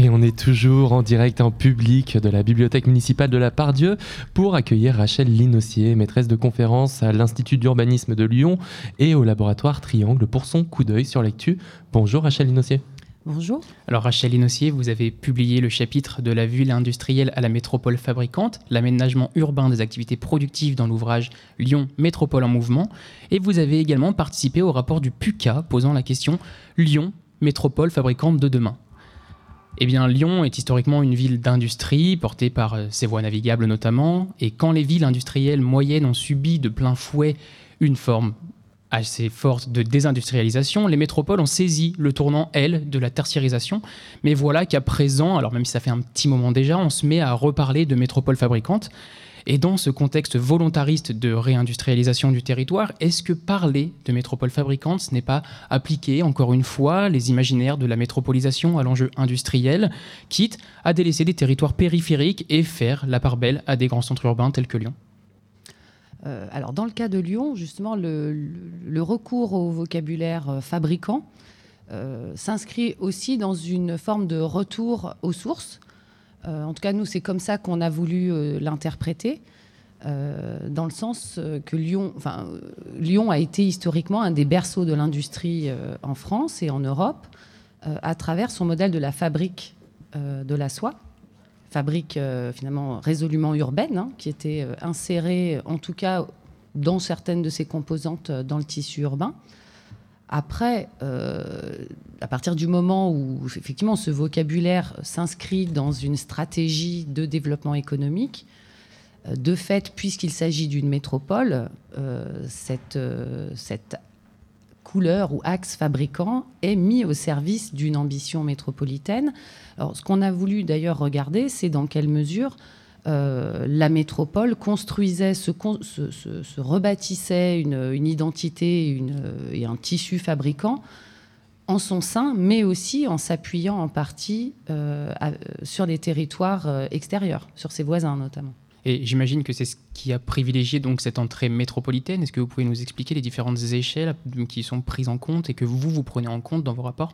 Et on est toujours en direct en public de la bibliothèque municipale de la Pardieu pour accueillir Rachel Linossier, maîtresse de conférence à l'Institut d'urbanisme de Lyon et au laboratoire Triangle pour son coup d'œil sur l'actu. Bonjour Rachel Linossier. Bonjour. Alors Rachel Linossier, vous avez publié le chapitre de la ville industrielle à la métropole fabricante, l'aménagement urbain des activités productives dans l'ouvrage Lyon Métropole en mouvement, et vous avez également participé au rapport du PUCA posant la question Lyon Métropole fabricante de demain. Eh Lyon est historiquement une ville d'industrie, portée par euh, ses voies navigables notamment, et quand les villes industrielles moyennes ont subi de plein fouet une forme assez forte de désindustrialisation, les métropoles ont saisi le tournant, elles, de la tertiarisation. Mais voilà qu'à présent, alors même si ça fait un petit moment déjà, on se met à reparler de métropoles fabricantes. Et dans ce contexte volontariste de réindustrialisation du territoire, est-ce que parler de métropole fabricante, ce n'est pas appliquer, encore une fois, les imaginaires de la métropolisation à l'enjeu industriel, quitte à délaisser des territoires périphériques et faire la part belle à des grands centres urbains tels que Lyon? Euh, alors, dans le cas de Lyon, justement, le, recours au vocabulaire euh, fabricant euh, s'inscrit aussi dans une forme de retour aux sources, euh, en tout cas, nous, c'est comme ça qu'on a voulu euh, l'interpréter. Euh, dans le sens que Lyon, enfin, Lyon a été historiquement un des berceaux de l'industrie en France et en Europe à travers son modèle de la fabrique de la soie, fabrique finalement résolument urbaine, hein, qui était insérée en tout cas dans certaines de ses composantes dans le tissu urbain. Après, euh, à partir du moment où effectivement ce vocabulaire s'inscrit dans une stratégie de développement économique, euh, de fait, puisqu'il s'agit d'une métropole, euh, cette, cette couleur ou axe fabricant est mis au service d'une ambition métropolitaine. Alors, ce qu'on a voulu d'ailleurs regarder, c'est dans quelle mesure euh, la métropole construisait, se, rebâtissait une, identité et un tissu fabricant en son sein, mais aussi en s'appuyant en partie euh, sur des territoires euh, extérieurs, sur ses voisins notamment. Et j'imagine que c'est ce qui a privilégié donc cette entrée métropolitaine. Est-ce que vous pouvez nous expliquer les différentes échelles qui sont prises en compte et que vous, vous prenez en compte dans vos rapports?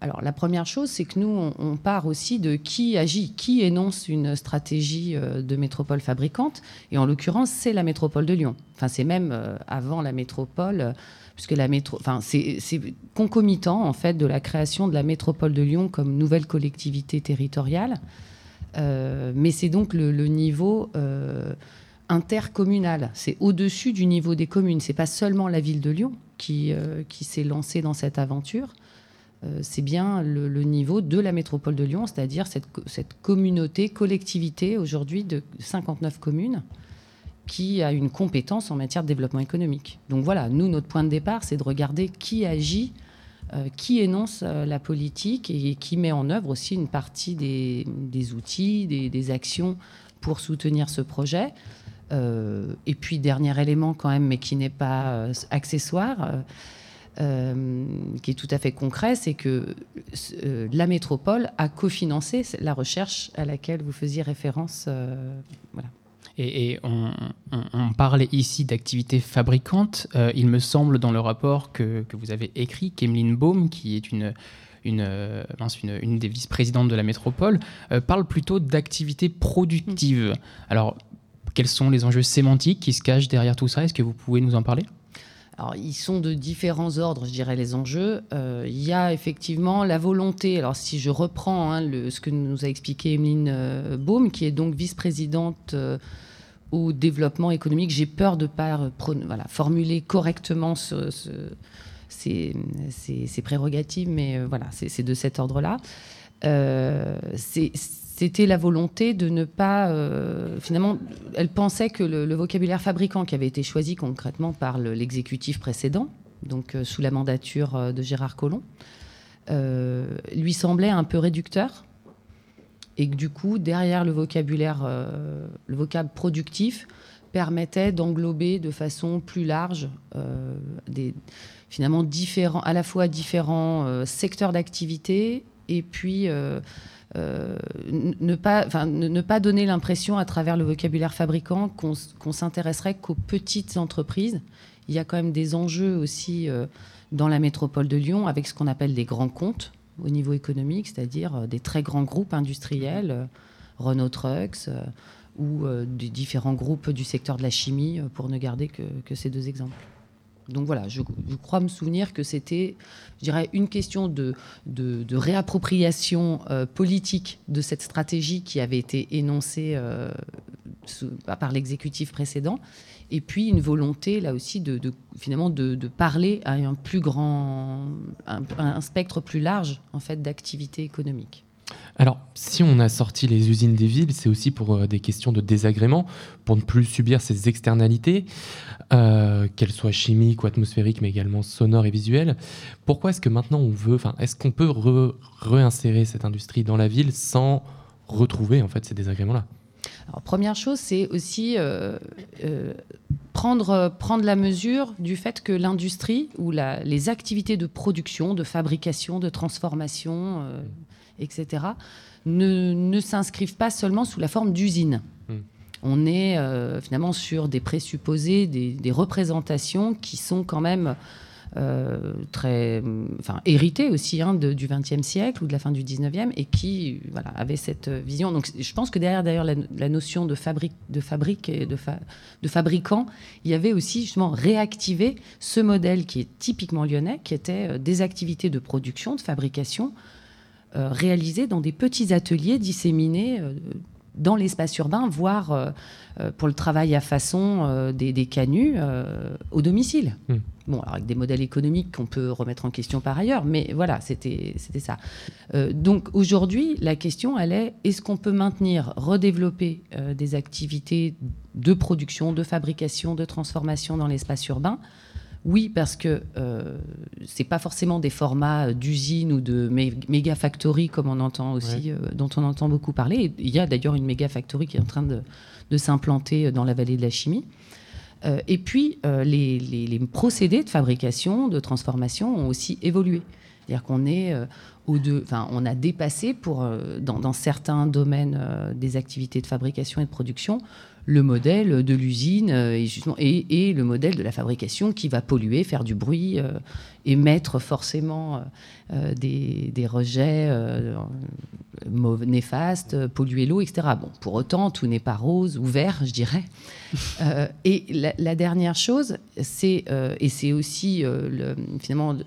Alors la première chose, c'est que nous, on, part aussi de qui agit, qui énonce une stratégie euh, de métropole fabricante. Et en l'occurrence, c'est la métropole de Lyon. Enfin, c'est même euh, avant la métropole, euh, puisque la métro, enfin, c'est concomitant en fait de la création de la métropole de Lyon comme nouvelle collectivité territoriale. mais c'est donc le, niveau intercommunal. C'est au-dessus du niveau des communes. C'est pas seulement la ville de Lyon qui, qui s'est lancée dans cette aventure. Euh, c'est bien le, niveau de la métropole de Lyon, c'est-à-dire cette, communauté, collectivité aujourd'hui de 59 communes qui a une compétence en matière de développement économique. Donc voilà, nous, notre point de départ, c'est de regarder qui agit, euh, qui énonce euh, la politique et qui met en œuvre aussi une partie des, outils, des, actions pour soutenir ce projet. et puis, dernier élément quand même, mais qui n'est pas accessoire, euh, qui est tout à fait concret, c'est que euh, la métropole a cofinancé la recherche à laquelle vous faisiez référence. Euh, voilà. Et, on, parle ici d'activité fabricante. il me semble dans le rapport que, que vous avez écrit, qu'Emeline Baum, qui est une, une, une, une, des vice-présidentes de la métropole, parle plutôt d'activité productive. Alors, quels sont les enjeux sémantiques qui se cachent derrière tout ça? Est-ce que vous pouvez nous en parler? Ils sont de différents ordres, je dirais, les enjeux. Euh, il y a effectivement la volonté. Alors, si je reprends hein, ce que nous a expliqué Emeline euh, Baum, qui est donc vice-présidente euh, au développement économique, j'ai peur de ne pas formuler correctement ce, ces, prérogatives, mais voilà, c'est de cet ordre-là. c'est c'était la volonté de ne pas. Euh, finalement, elle pensait que le, vocabulaire fabricant qui avait été choisi concrètement par l'exécutif précédent, donc euh, sous la mandature euh, de Gérard Collomb, lui semblait un peu réducteur. Et que du coup, derrière le vocabulaire, le vocable productif, permettait d'englober de façon plus large des finalement différents, à la fois différents secteurs d'activité et puis euh, ne, pas, ne, pas donner l'impression à travers le vocabulaire fabricant qu'on s'intéresserait qu'aux petites entreprises. Il y a quand même des enjeux aussi euh, dans la métropole de Lyon avec ce qu'on appelle des grands comptes. au niveau économique, c'est-à-dire des très grands groupes industriels, Renault Trucks ou des différents groupes du secteur de la chimie, pour ne garder que ces deux exemples donc voilà, je, crois me souvenir que c'était, je dirais, une question de, réappropriation euh, politique de cette stratégie qui avait été énoncée euh, par l'exécutif précédent, et puis une volonté là aussi de, finalement de, parler à un plus grand, un, spectre plus large en fait d'activités économiques. Alors, si on a sorti les usines des villes, c'est aussi pour euh, des questions de désagrément, pour ne plus subir ces externalités, euh, qu'elles soient chimiques ou atmosphériques, mais également sonores et visuelles. Pourquoi est-ce que maintenant on veut, enfin, est-ce qu'on peut réinsérer cette industrie dans la ville sans retrouver en fait ces désagréments-là? Alors, première chose, c'est aussi euh, prendre, prendre la mesure du fait que l'industrie ou les activités de production, de fabrication, de transformation, etc., ne, s'inscrivent pas seulement sous la forme d'usine. Hmm. On est euh, finalement sur des présupposés, des, représentations qui sont quand même euh, très, enfin, héritées aussi hein, du XXe siècle ou de la fin du XIXe et qui voilà, avaient cette vision. Donc je pense que derrière d'ailleurs la, notion de fabrique, de fabrique et de, de fabricant, il y avait aussi justement réactivé ce modèle qui est typiquement lyonnais, qui était euh, des activités de production, de fabrication réalisés dans des petits ateliers disséminés euh, dans l'espace urbain, voire euh, pour le travail à façon des, des, canuts au domicile. Hmm. Bon, alors avec des modèles économiques qu'on peut remettre en question par ailleurs, mais voilà, c'était ça. donc aujourd'hui, la question, elle est est-ce qu'on peut maintenir, redévelopper des activités de production, de fabrication, de transformation dans l'espace urbain? Oui, parce que euh, ce n'est pas forcément des formats euh, d'usine ou de méga factory comme on entend aussi, euh, dont on entend beaucoup parler. Il y a d'ailleurs une méga factory qui est en train de, s'implanter dans la vallée de la chimie. et puis, les, procédés de fabrication, de transformation ont aussi évolué. C'est-à-dire qu'on est, enfin, on a dépassé pour, dans, certains domaines des activités de fabrication et de production le modèle de l'usine euh, et, le modèle de la fabrication qui va polluer, faire du bruit, euh, émettre forcément euh, des, rejets néfastes, polluer l'eau, etc. Bon, pour autant, tout n'est pas rose ou vert, je dirais. et la, dernière chose, c'est, et c'est aussi le, finalement euh,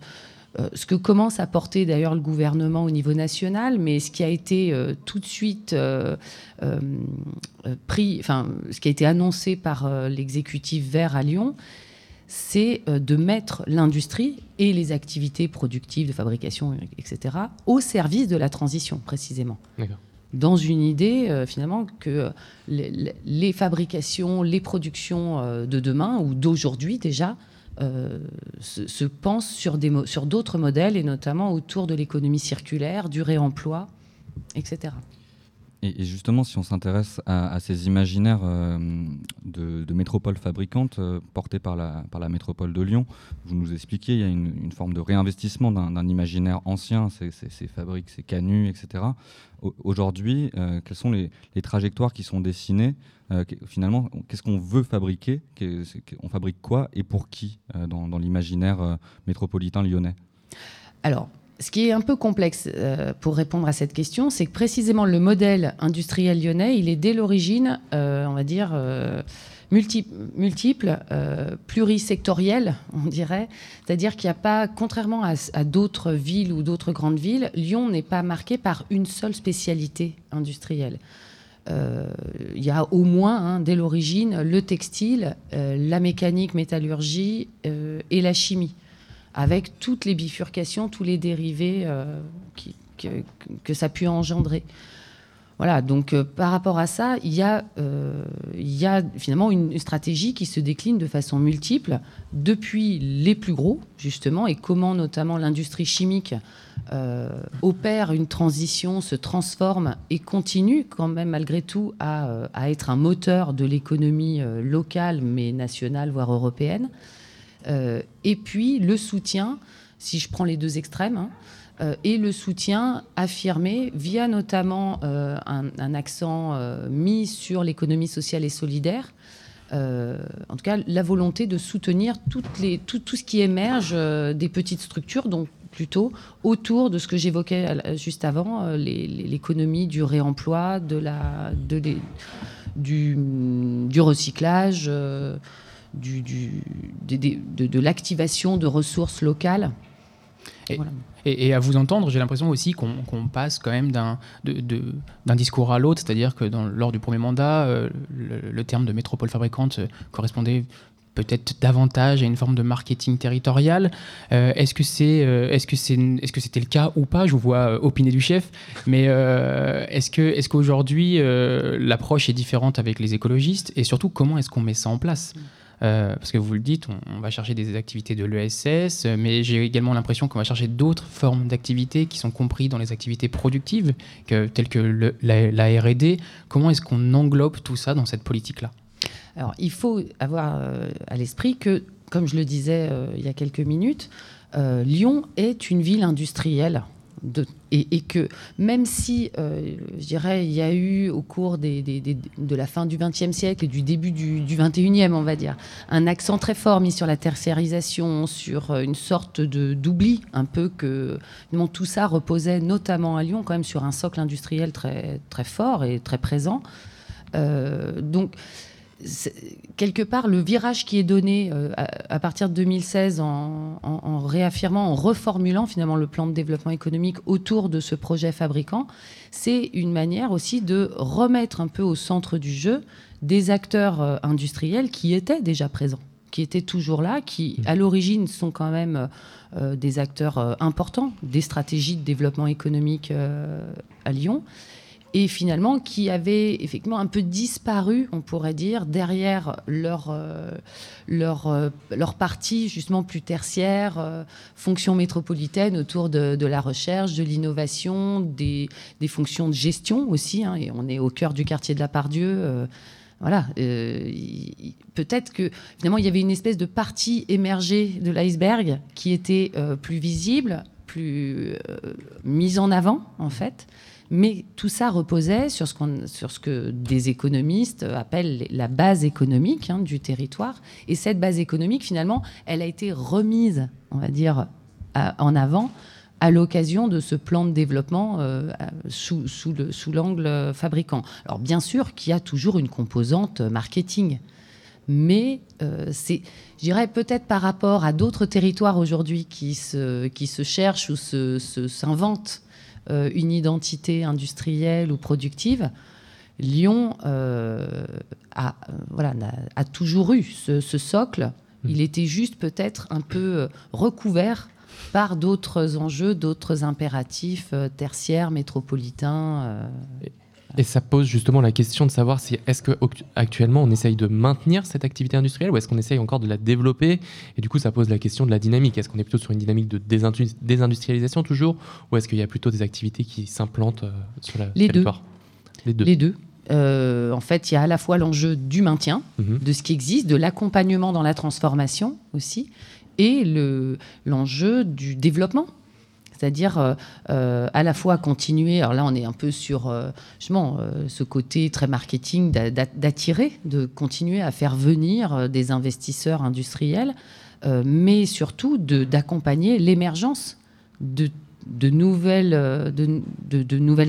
ce que commence à porter d'ailleurs le gouvernement au niveau national, mais ce qui a été euh, tout de suite euh, pris, enfin, ce qui a été annoncé par l'exécutif vert à Lyon, c'est de mettre l'industrie et les activités productives de fabrication, etc., au service de la transition, précisément. Dans une idée, finalement, que les, fabrications, les productions de demain, ou d'aujourd'hui déjà, euh, se, pense sur, sur d'autres modèles, et notamment autour de l'économie circulaire, du réemploi, etc. Et, justement, si on s'intéresse à, ces imaginaires euh, de, de, métropoles fabricantes euh, portés par la, par la métropole de Lyon, vous nous expliquiez, il y a une, forme de réinvestissement d'un imaginaire ancien, ces, fabriques, ces canuts, etc. Aujourd'hui, quelles sont les, les, trajectoires qui sont dessinées euh, finalement, qu'est-ce qu'on veut fabriquer On fabrique quoi et pour qui euh, dans, l'imaginaire euh, métropolitain lyonnais? Alors, ce qui est un peu complexe pour répondre à cette question, c'est que précisément le modèle industriel lyonnais, il est dès l'origine, on va dire, multiple, plurisectoriel, on dirait. C'est-à-dire qu'il n'y a pas, contrairement à d'autres villes ou d'autres grandes villes, Lyon n'est pas marqué par une seule spécialité industrielle. Euh, il y a au moins, hein, dès l'origine, le textile, euh, la mécanique, métallurgie euh, et la chimie, avec toutes les bifurcations, tous les dérivés que, que, ça a pu engendrer. Voilà, donc par rapport à ça, il y, a, a finalement une, stratégie qui se décline de façon multiple, depuis les plus gros, justement, et comment notamment l'industrie chimique euh, opère une transition, se transforme et continue quand même malgré tout à, euh, être un moteur de l'économie euh, locale, mais nationale, voire européenne. Et puis le soutien, si je prends les deux extrêmes, hein, et le soutien affirmé via notamment un, accent mis sur l'économie sociale et solidaire. en tout cas, la volonté de soutenir toutes les, tout, ce qui émerge des petites structures, dont plutôt autour de ce que j'évoquais juste avant, l'économie du réemploi, de la, du, recyclage, du, du, de, de l'activation de ressources locales. Et, à vous entendre, j'ai l'impression aussi qu'on passe quand même d'un discours à l'autre, c'est-à-dire que dans, lors du premier mandat, euh, le, terme de métropole fabricante euh, correspondait peut-être davantage à une forme de marketing territorial. Euh, est-ce que c'est, est-ce que c'est, est-ce que c'était le cas ou pas? Je vous vois opiner du chef, mais est-ce que, est-ce qu'aujourd'hui l'approche est différente avec les écologistes? Et surtout comment est-ce qu'on met ça en place? Euh, parce que vous le dites, on, va chercher des activités de l'ESS, mais j'ai également l'impression qu'on va chercher d'autres formes d'activités qui sont comprises dans les activités productives, telles que la, RD. Comment est-ce qu'on englobe tout ça dans cette politique-là? Alors, il faut avoir euh, à l'esprit que, comme je le disais euh, il y a quelques minutes, Lyon est une ville industrielle et, que même si, euh, je dirais, il y a eu au cours de la fin du XXe siècle et du début du, XXIe, on va dire, un accent très fort mis sur la tertiarisation, sur euh, une sorte de d'oubli, un peu que tout ça reposait notamment à Lyon quand même sur un socle industriel très très fort et très présent. Euh, donc quelque part, le virage qui est donné euh, à, partir de 2016 en, réaffirmant, en reformulant finalement le plan de développement économique autour de ce projet fabricant, c'est une manière aussi de remettre un peu au centre du jeu des acteurs euh, industriels qui étaient déjà présents, qui étaient toujours là, qui mmh. à l'origine sont quand même euh, des acteurs importants des stratégies de développement économique à Lyon et finalement qui avaient effectivement un peu disparu, on pourrait dire, derrière leur, euh, leur, euh, leur partie justement plus tertiaire, euh, fonction métropolitaine autour de, la recherche, de l'innovation, des, des, fonctions de gestion aussi. Hein, et on est au cœur du quartier de la Pardieu. voilà, peut-être que finalement il y avait une espèce de partie émergée de l'iceberg qui était plus visible, plus mise en avant en fait, mais tout ça reposait sur ce, que des économistes appellent la base économique hein, du territoire. Et cette base économique, finalement, elle a été remise, on va dire, en avant à l'occasion de ce plan de développement euh, sous, l'angle fabricant. Alors bien sûr qu'il y a toujours une composante marketing, mais euh, c'est, je dirais peut-être par rapport à d'autres territoires aujourd'hui qui se, se cherchent ou s'inventent euh, une identité industrielle ou productive, Lyon euh, a, voilà, a, toujours eu ce, socle. Mmh. Il était juste peut-être un peu euh, recouvert par d'autres enjeux, d'autres impératifs tertiaires, métropolitains. Et ça pose justement la question de savoir si est-ce qu'actuellement on essaye de maintenir cette activité industrielle ou est-ce qu'on essaye encore de la développer? Et du coup, ça pose la question de la dynamique. Est-ce qu'on est plutôt sur une dynamique de désindustrialisation toujours ou est-ce qu'il y a plutôt des activités qui s'implantent euh, sur la Les territoire? Deux. Les deux. Les deux. Euh, en fait, il y a à la fois l'enjeu du maintien mhm. de ce qui existe, de l'accompagnement dans la transformation aussi, et l'enjeu du développement c'est-à-dire euh, euh, à la fois continuer, alors là on est un peu sur euh, ce côté très marketing d'attirer, de continuer à faire venir des investisseurs industriels, mais surtout d'accompagner l'émergence de, nouvelles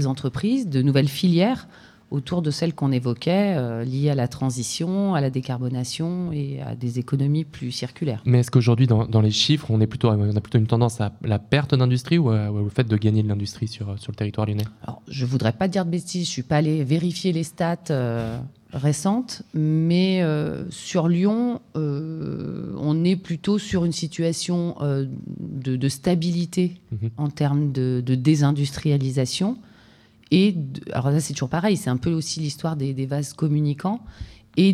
entreprises, de nouvelles filières autour de celles qu'on évoquait, euh, liées à la transition, à la décarbonation et à des économies plus circulaires. Mais est-ce qu'aujourd'hui, dans, les chiffres, on, est plutôt, on a plutôt une tendance à la perte d'industrie ou, au fait de gagner de l'industrie sur, sur le territoire lyonnais? Alors, Je ne voudrais pas dire de bêtises, je ne suis pas allé vérifier les stats euh, récentes, mais euh, sur Lyon, on est plutôt sur une situation de, stabilité mhm. en termes de, de désindustrialisation. Et alors là, c'est toujours pareil, c'est un peu aussi l'histoire des, vases communicants et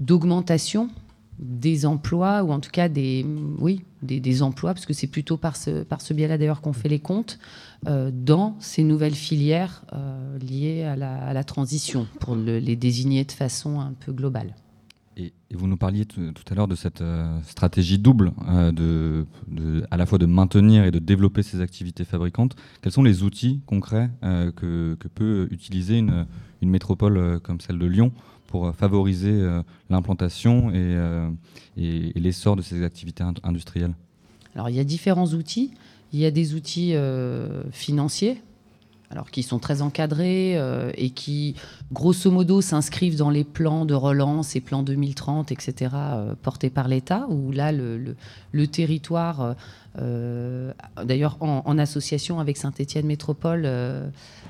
d'augmentation des emplois ou en tout cas des oui des, emplois parce que c'est plutôt par ce par biais-là d'ailleurs qu'on fait les comptes euh, dans ces nouvelles filières euh, liées à la, transition pour les désigner de façon un peu globale. Et, vous nous parliez tout à l'heure de cette euh, stratégie double, euh, à la fois de maintenir et de développer ces activités fabricantes. Quels sont les outils concrets euh, que, peut utiliser une, métropole comme celle de Lyon pour favoriser l'implantation et l'essor de ces activités industrielles? Alors il y a différents outils. Il y a des outils financiers alors qui sont très encadrés euh, et qui, grosso modo, s'inscrivent dans les plans de relance et plans 2030, etc., euh, portés par l'État, où là, le, territoire, euh, d'ailleurs en, association avec Saint-Étienne Métropole,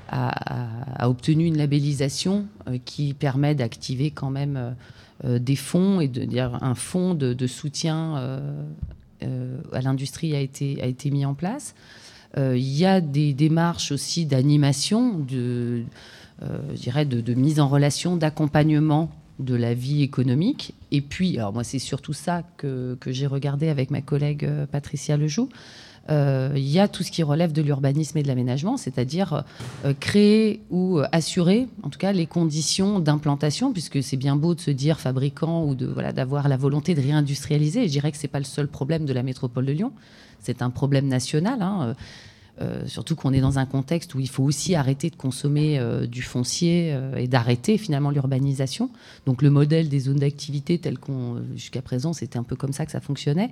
a, obtenu une labellisation qui permet d'activer quand même des fonds et de dire un fonds de, soutien à l'industrie a été, a été mis en place. Euh, il y a des démarches aussi d'animation, de, euh, dirais de, mise en relation, d'accompagnement de la vie économique. Et puis, alors moi, c'est surtout ça que, j'ai regardé avec ma collègue euh, Patricia Lejoux. Il y a tout ce qui relève de l'urbanisme et de l'aménagement, c'est-à-dire créer ou assurer, en tout cas, les conditions d'implantation, puisque c'est bien beau de se dire fabricant ou de voilà d'avoir la volonté de réindustrialiser. Et je dirais que c'est pas le seul problème de la métropole de Lyon c'est un problème national. Hein, euh, euh, surtout qu'on est dans un contexte où il faut aussi arrêter de consommer euh, du foncier et d'arrêter finalement l'urbanisation. Donc le modèle des zones d'activité tel qu'on jusqu'à présent c'était un peu comme ça que ça fonctionnait.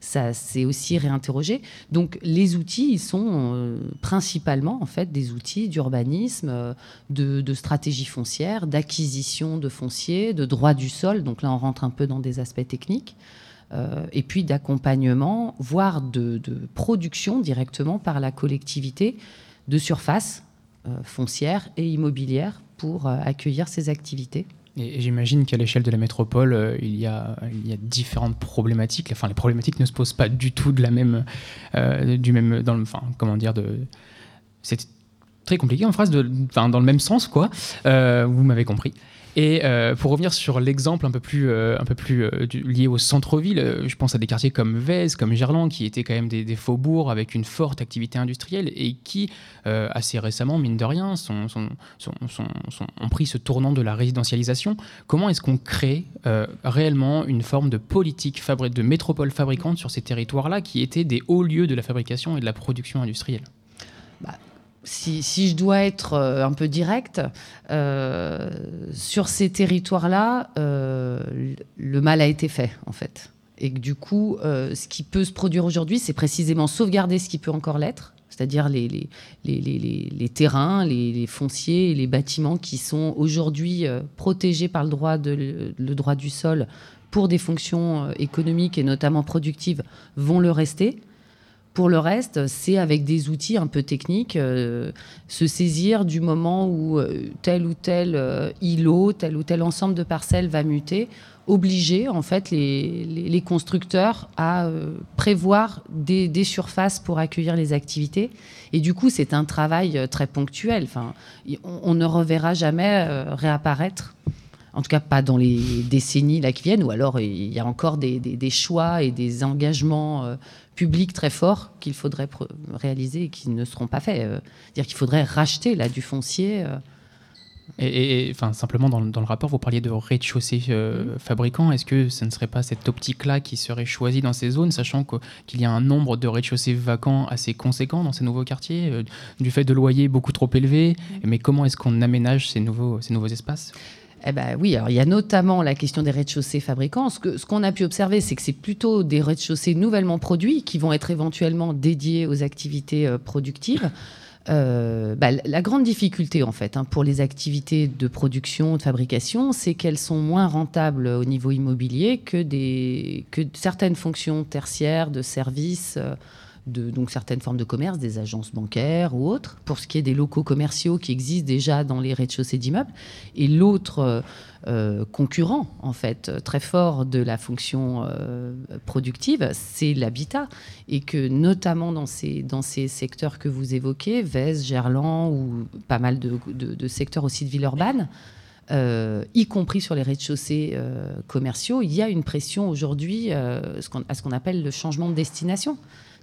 Ça s'est aussi réinterrogé. Donc les outils ils sont principalement en fait des outils d'urbanisme, de, de, stratégie foncière, d'acquisition de foncier, de droit du sol. Donc là on rentre un peu dans des aspects techniques. Euh, et puis d'accompagnement, voire de, production directement par la collectivité de surface euh, foncière et immobilière pour euh, accueillir ces activités. Et, j'imagine qu'à l'échelle de la métropole, il, y a, il y a différentes problématiques. Enfin, les problématiques ne se posent pas du tout de la même, du même, dans le, comment dire, c'est très compliqué en phrase, dans le même sens, quoi. vous m'avez compris. Et euh, pour revenir sur l'exemple un peu plus, euh, euh, lié au centre-ville, je pense à des quartiers comme Vèze, comme Gerland, qui étaient quand même des, faubourgs avec une forte activité industrielle et qui, assez récemment, mine de rien, ont pris ce tournant de la résidentialisation. Comment est-ce qu'on crée réellement une forme de politique de métropole fabricante sur ces territoires-là qui étaient des hauts lieux de la fabrication et de la production industrielle? Si, je dois être euh, un peu direct, euh, sur ces territoires-là, euh, le mal a été fait, en fait. Et du coup, ce qui peut se produire aujourd'hui, c'est précisément sauvegarder ce qui peut encore l'être, c'est-à-dire les, terrains, les, fonciers les bâtiments qui sont aujourd'hui protégés par le droit du sol pour des fonctions économiques et notamment productives, vont le rester pour le reste, c'est avec des outils un peu techniques, euh, se saisir du moment où euh, tel ou tel euh, îlot, tel ou tel ensemble de parcelles va muter, obliger en fait les, constructeurs à prévoir des, surfaces pour accueillir les activités. Et du coup, c'est un travail très ponctuel. Enfin, on, ne reverra jamais réapparaître en tout cas pas dans les décennies qui viennent, ou alors il y a encore des choix et des engagements publics très forts qu'il faudrait réaliser et qui ne seront pas faits. Euh, dire qu'il faudrait racheter là du foncier. Euh. Et, enfin, simplement dans, le rapport, vous parliez de rez-de-chaussée euh, mmh. fabricant. Est-ce que ce ne serait pas cette optique-là qui serait choisie dans ces zones, sachant qu'il y a un nombre de rez-de-chaussée vacants assez conséquent dans ces nouveaux quartiers, du fait de loyers beaucoup trop élevés? Mmh. Mais comment est-ce qu'on aménage ces nouveaux, ces nouveaux espaces? Eh ben oui, alors il y a notamment la question des rez-de-chaussée fabricants. Ce qu'on ce qu'on a pu observer, c'est que c'est plutôt des rez-de-chaussée nouvellement produits qui vont être éventuellement dédiés aux activités euh, productives. Euh, bah, la grande difficulté en fait hein, pour les activités de production, de fabrication, c'est qu'elles sont moins rentables au niveau immobilier que, des, que certaines fonctions tertiaires de services. Euh, de donc certaines formes de commerce, des agences bancaires ou autres, pour ce qui est des locaux commerciaux qui existent déjà dans les rez-de-chaussée d'immeubles. Et l'autre euh, euh, concurrent, en fait, très fort de la fonction euh, productive, c'est l'habitat. Et que notamment dans ces, secteurs que vous évoquez, Vez, Gerland ou pas mal de, secteurs aussi de ville urbaine, y compris sur les rez-de-chaussée commerciaux, il y a une pression aujourd'hui à ce qu'on appelle le changement de destination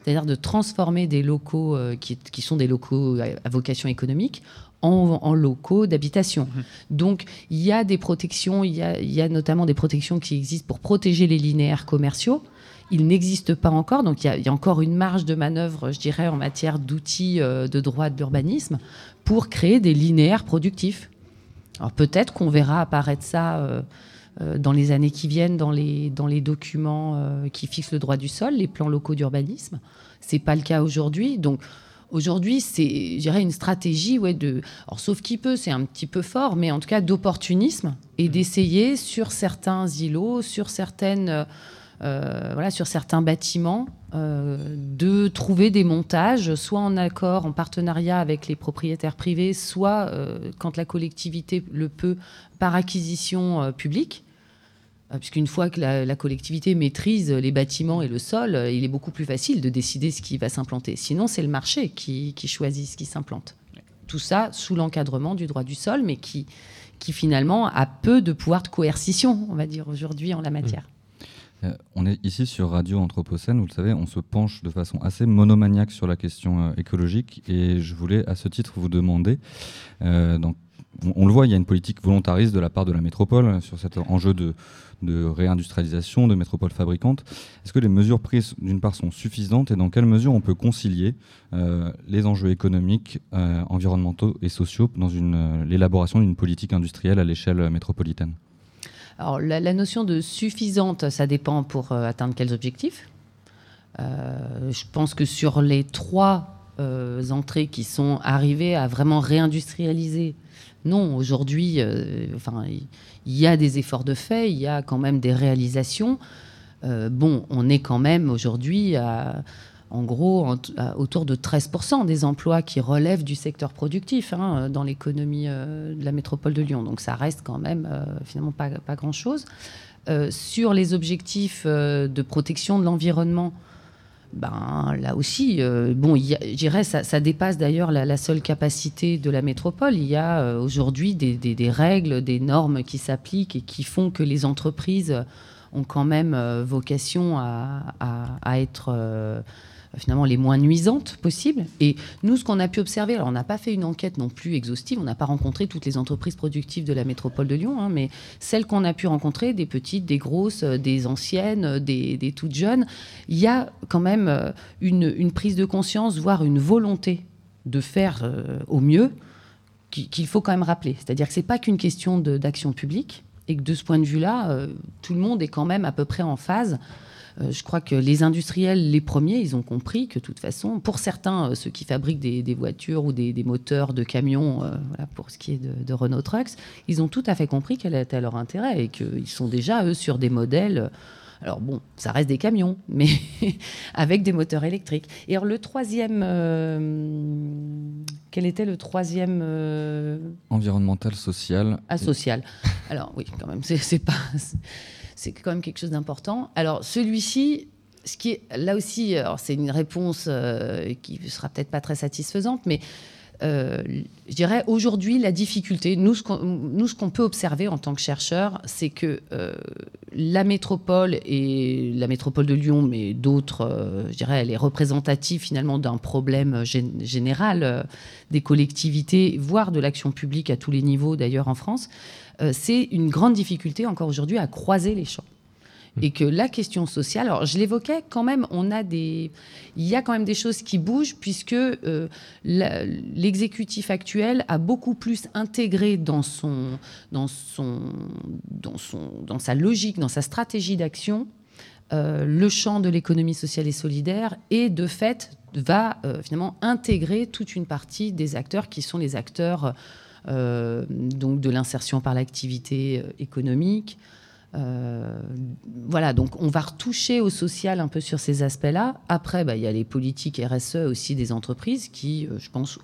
c'est-à-dire de transformer des locaux euh, qui, sont des locaux à vocation économique en, locaux d'habitation. Mhm. Donc il y a des protections, il y a, notamment des protections qui existent pour protéger les linéaires commerciaux. Il n'existe pas encore, donc il y, a, encore une marge de manœuvre, je dirais, en matière d'outils euh, de droit de l'urbanisme pour créer des linéaires productifs. Alors peut-être qu'on verra apparaître ça. Euh, dans les années qui viennent dans les, dans les documents qui fixent le droit du sol, les plans locaux d'urbanisme. Ce n'est pas le cas aujourd'hui. Donc, Aujourd'hui, c'est, je dirais, une stratégie, ouais, de, alors, sauf qui peut, c'est un petit peu fort, mais en tout cas d'opportunisme et mmh. d'essayer sur certains îlots, sur certaines, euh, voilà, sur certains bâtiments, euh, de trouver des montages, soit en accord, en partenariat avec les propriétaires privés, soit euh, quand la collectivité le peut, par acquisition publique. Puisqu'une fois que la, collectivité maîtrise les bâtiments et le sol, il est beaucoup plus facile de décider ce qui va s'implanter. Sinon, c'est le marché qui, choisit ce qui s'implante. Tout ça sous l'encadrement du droit du sol, mais qui finalement a peu de pouvoir de coercition, on va dire, aujourd'hui en la matière. Euh, on est ici sur Radio Anthropocène, vous le savez, on se penche de façon assez monomaniaque sur la question euh, écologique et je voulais à ce titre vous demander, euh, on, le voit, il y a une politique volontariste de la part de la métropole sur cet enjeu de, réindustrialisation, de métropole fabricante. Est-ce que les mesures prises, d'une part, sont suffisantes et dans quelle mesure on peut concilier les enjeux économiques, environnementaux et sociaux dans l'élaboration d'une politique industrielle à l'échelle métropolitaine? Alors, la, notion de suffisante, ça dépend pour euh, atteindre quels objectifs. Euh, je pense que sur les trois euh, entrées qui sont arrivées à vraiment réindustrialiser, non, aujourd'hui, enfin, il y, a des efforts de fait, il y a quand même des réalisations. bon, on est quand même aujourd'hui à en gros autour de 13% des emplois qui relèvent du secteur productif hein, dans l'économie euh, de la métropole de Lyon. Donc ça reste quand même euh, finalement pas, grand-chose. Euh, sur les objectifs de protection de l'environnement, ben, là aussi, bon, ça, ça dépasse d'ailleurs la, seule capacité de la métropole. Il y a aujourd'hui des, règles, des normes qui s'appliquent et qui font que les entreprises ont quand même vocation à être finalement les moins nuisantes possibles. Et nous, ce qu'on a pu observer, alors on n'a pas fait une enquête non plus exhaustive, on n'a pas rencontré toutes les entreprises productives de la métropole de Lyon, hein, mais celles qu'on a pu rencontrer, des petites, des grosses, euh, des anciennes, euh, des, toutes jeunes, il y a quand même euh, une, prise de conscience, voire une volonté de faire au mieux qu'il faut quand même rappeler. C'est-à-dire que ce n'est pas qu'une question d'action publique et que de ce point de vue-là, tout le monde est quand même à peu près en phase je crois que les industriels, les premiers, ils ont compris que de toute façon, pour certains, euh, ceux qui fabriquent des, voitures ou des, moteurs de camions, euh, pour ce qui est de, Renault Trucks, ils ont tout à fait compris quel était leur intérêt et qu'ils sont déjà, eux, sur des modèles. Alors bon, ça reste des camions, mais avec des moteurs électriques. Et alors le troisième, quel était le troisième Environnemental, social. Ah, social. Alors oui, quand même, c'est pas c'est quand même quelque chose d'important. Alors celui-ci, ce qui est là aussi, c'est une réponse euh, qui sera peut-être pas très satisfaisante, mais euh, je dirais aujourd'hui la difficulté, nous ce qu'on peut observer en tant que chercheurs, c'est que euh, la métropole et la métropole de Lyon, mais d'autres, je dirais, elle est représentative finalement d'un problème général des collectivités, voire de l'action publique à tous les niveaux d'ailleurs en France. Euh, c'est une grande difficulté encore aujourd'hui à croiser les champs mmh. et que la question sociale, alors je l'évoquais quand même, on a des, il y a quand même des choses qui bougent puisque euh, l'exécutif actuel a beaucoup plus intégré dans son, dans son, dans son, dans sa logique, dans sa stratégie d'action, euh, le champ de l'économie sociale et solidaire et de fait va finalement intégrer toute une partie des acteurs qui sont les acteurs donc de l'insertion par l'activité euh, économique. Euh, voilà, donc on va retoucher au social un peu sur ces aspects-là. Après, bah, il y a les politiques RSE aussi des entreprises qui, je pense,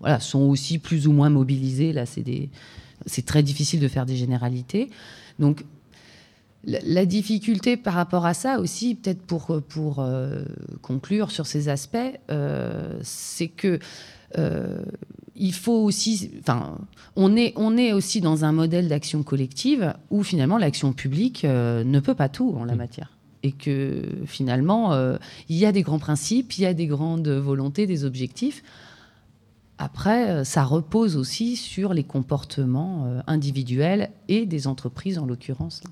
voilà, sont aussi plus ou moins mobilisées. Là, c'est très difficile de faire des généralités. Donc, la, difficulté par rapport à ça aussi, peut-être pour, pour conclure sur ces aspects, c'est que il faut aussi, enfin, on est, on est aussi dans un modèle d'action collective où finalement l'action publique euh, ne peut pas tout en la mm. matière. Et que finalement, euh, il y a des grands principes, il y a des grandes volontés, des objectifs. Après, euh, ça repose aussi sur les comportements individuels et des entreprises en l'occurrence.